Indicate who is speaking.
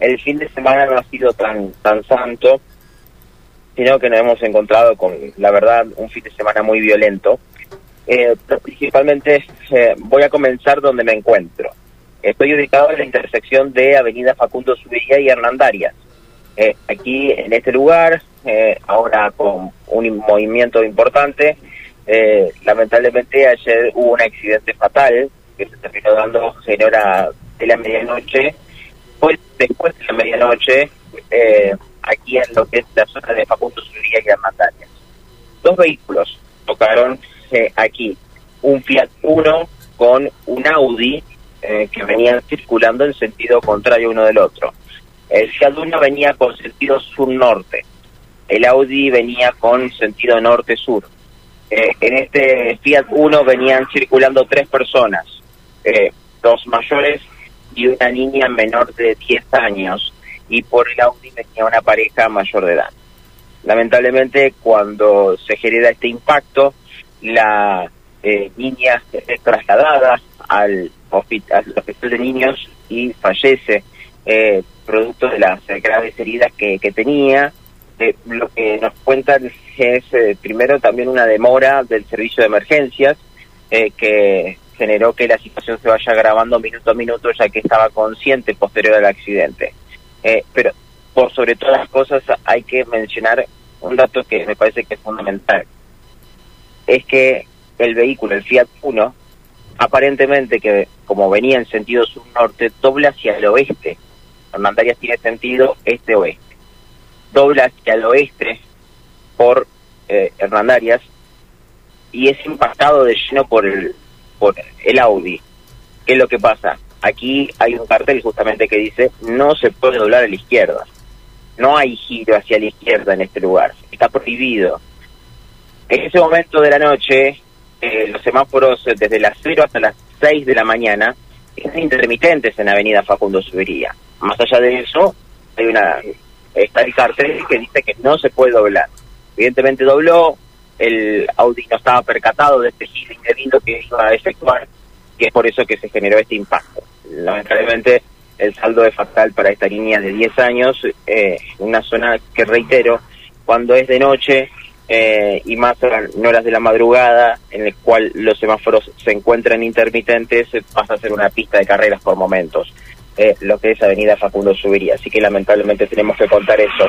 Speaker 1: el fin de semana no ha sido tan, tan santo, sino que nos hemos encontrado con, la verdad, un fin de semana muy violento. Eh, principalmente eh, voy a comenzar donde me encuentro. Estoy ubicado en la intersección de Avenida Facundo Subiría y Hernandarias. Eh, aquí en este lugar, eh, ahora con un movimiento importante, eh, lamentablemente ayer hubo un accidente fatal que se terminó dando en hora de la medianoche, después de la medianoche, aquí en lo que es la zona de Facundo Subiría y Hernandarias. Dos vehículos tocaron aquí, un Fiat Uno con un Audi que venían circulando en sentido contrario uno del otro. El Fiat Uno venía con sentido sur-norte, el Audi venía con sentido norte-sur. Eh, en este Fiat Uno venían circulando tres personas, eh, dos mayores y una niña menor de 10 años, y por el Audi venía una pareja mayor de edad. Lamentablemente, cuando se genera este impacto, la eh, niña es trasladada al hospital, al hospital de niños y fallece eh, producto de las graves heridas que, tenía. Eh, lo que nos cuentan es eh, primero también una demora del servicio de emergencias eh, que generó que la situación se vaya agravando minuto a minuto ya que estaba consciente posterior al accidente. pero por sobre todas las cosas hay que mencionar un dato que me parece que es fundamental. Es que el vehículo, el Fiat Uno, aparentemente que como venía en sentido sur-norte, dobla hacia el oeste Hernandarias tiene sentido este-oeste. Dobla hacia el oeste por eh, Hernandarias y es impactado de lleno por el, el Audi. ¿Qué es lo que pasa? Aquí hay un cartel justamente que dice no se puede doblar a la izquierda. No hay giro hacia la izquierda en este lugar. Está prohibido. En ese momento de la noche, eh, los semáforos desde las 0 hasta las 6 de la mañana están intermitentes en Avenida Facundo Subiría. Más allá de eso, hay una está el cartel que dice que no se puede doblar. Evidentemente dobló, el Audi no estaba percatado de este giro indebido que iba a efectuar, y es por eso que se generó este impacto. Lamentablemente, el saldo es fatal para esta niña de 10 años, eh, una zona que reitero, cuando es de noche eh, y más en horas de la madrugada, en el cual los semáforos se encuentran intermitentes, pasa a ser una pista de carreras por momentos. Eh, lo que es Avenida Facundo Subiría. Así que lamentablemente tenemos que contar eso.